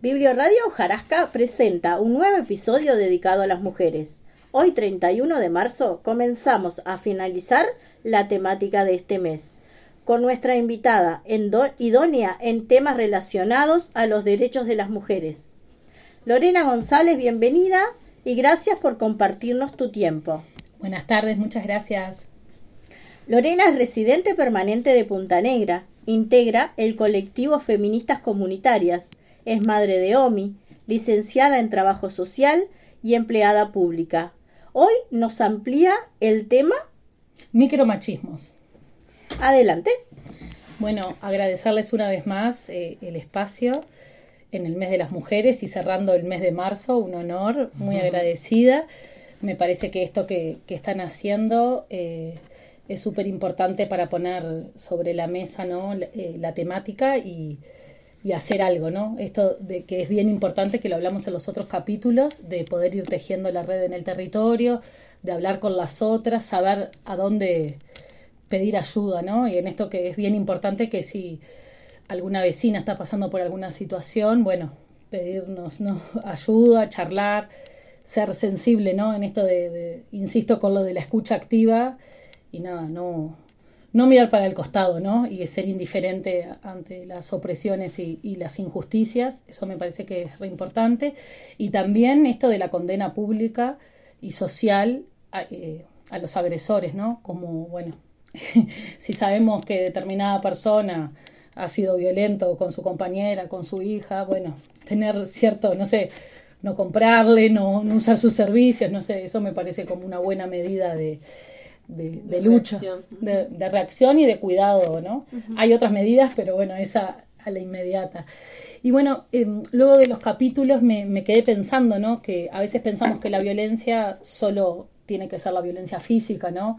Biblioradio Jarasca presenta un nuevo episodio dedicado a las mujeres. Hoy 31 de marzo comenzamos a finalizar la temática de este mes con nuestra invitada idónea en temas relacionados a los derechos de las mujeres. Lorena González, bienvenida y gracias por compartirnos tu tiempo. Buenas tardes, muchas gracias. Lorena es residente permanente de Punta Negra, integra el colectivo Feministas Comunitarias, es madre de OMI, licenciada en Trabajo Social y empleada pública. Hoy nos amplía el tema micromachismos. Adelante. Bueno, agradecerles una vez más eh, el espacio en el mes de las mujeres y cerrando el mes de marzo, un honor, muy agradecida. Me parece que esto que, están haciendo eh, es súper importante para poner sobre la mesa ¿no? la, eh, temática y, y, hacer algo, ¿no? Esto de que es bien importante, que lo hablamos en los otros capítulos, de poder ir tejiendo la red en el territorio, de hablar con las otras, saber a dónde pedir ayuda, ¿no? Y en esto que es bien importante que si alguna vecina está pasando por alguna situación, bueno, pedirnos ¿no? ayuda, charlar, ser sensible, ¿no? En esto de, insisto, con lo de la escucha activa y nada, no, no mirar para el costado, ¿no? Y ser indiferente ante las opresiones y, las injusticias, eso me parece que es re importante. Y también esto de la condena pública y social a, eh, a los agresores, ¿no? Como, bueno, si sabemos que determinada persona ha sido violento con su compañera, con su hija, bueno, tener cierto, no sé, no comprarle, no, usar sus servicios, no sé, eso me parece como una buena medida de, de, lucha, De, reacción y de cuidado, ¿no? Hay otras medidas, pero bueno, esa a la inmediata. Y bueno, em, luego de los capítulos me, me, quedé pensando, ¿no? Que a veces pensamos que la violencia solo tiene que ser la violencia física, ¿no?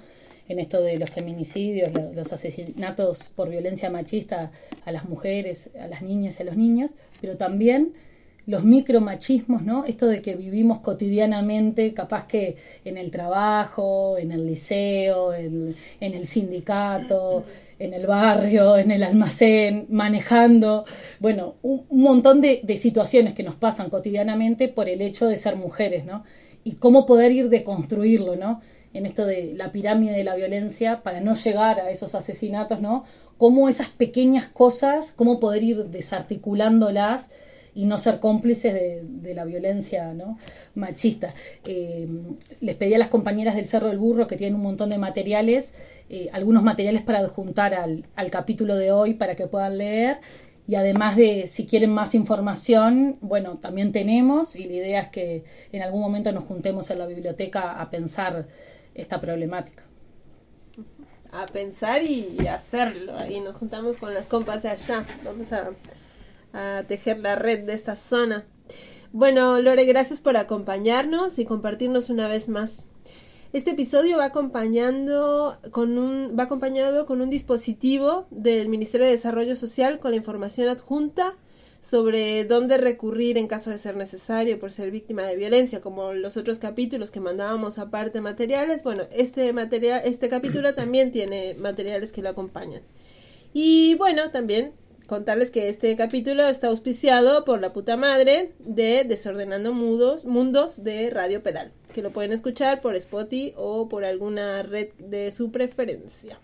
en esto de los feminicidios, los asesinatos por violencia machista a las mujeres, a las niñas y a los niños, pero también los micromachismos, ¿no? Esto de que vivimos cotidianamente, capaz que en el trabajo, en el liceo, en, el sindicato, en el barrio, en el almacén, manejando, bueno, un, montón de, de, situaciones que nos pasan cotidianamente por el hecho de ser mujeres, ¿no? Y cómo poder ir deconstruirlo, ¿no? en esto de la pirámide de la violencia para no llegar a esos asesinatos, ¿no? Cómo esas pequeñas cosas, cómo poder ir desarticulándolas y no ser cómplices de, la violencia machista. Eh, les pedí a las compañeras del Cerro del Burro que tienen un montón de materiales, eh, algunos materiales para adjuntar al, capítulo de hoy para que puedan leer y además de si quieren más información, bueno, también tenemos y la idea es que en algún momento nos juntemos en la biblioteca a pensar esta problemática. A pensar y, hacerlo. Ahí nos juntamos con las compas de allá. Vamos a, tejer la red de esta zona. Bueno, Lore, gracias por acompañarnos y compartirnos una vez más. Este episodio va acompañando con un va acompañado con un dispositivo del Ministerio de Desarrollo Social con la información adjunta sobre dónde recurrir en caso de ser necesario por ser víctima de violencia, como los otros capítulos que mandábamos aparte materiales. Bueno, este material, este capítulo también tiene materiales que lo acompañan. Y bueno, también contarles que este capítulo está auspiciado por la puta madre de Desordenando Mundos de Radio Pedal, que lo pueden escuchar por Spotify o por alguna red de su preferencia.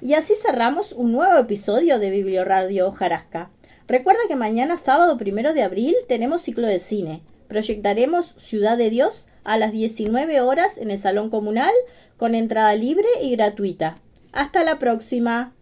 Y así cerramos un nuevo episodio de Biblioradio Jarasca. Recuerda que mañana sábado primero de abril tenemos ciclo de cine. Proyectaremos Ciudad de Dios a las 19 horas en el Salón Comunal con entrada libre y gratuita. Hasta la próxima.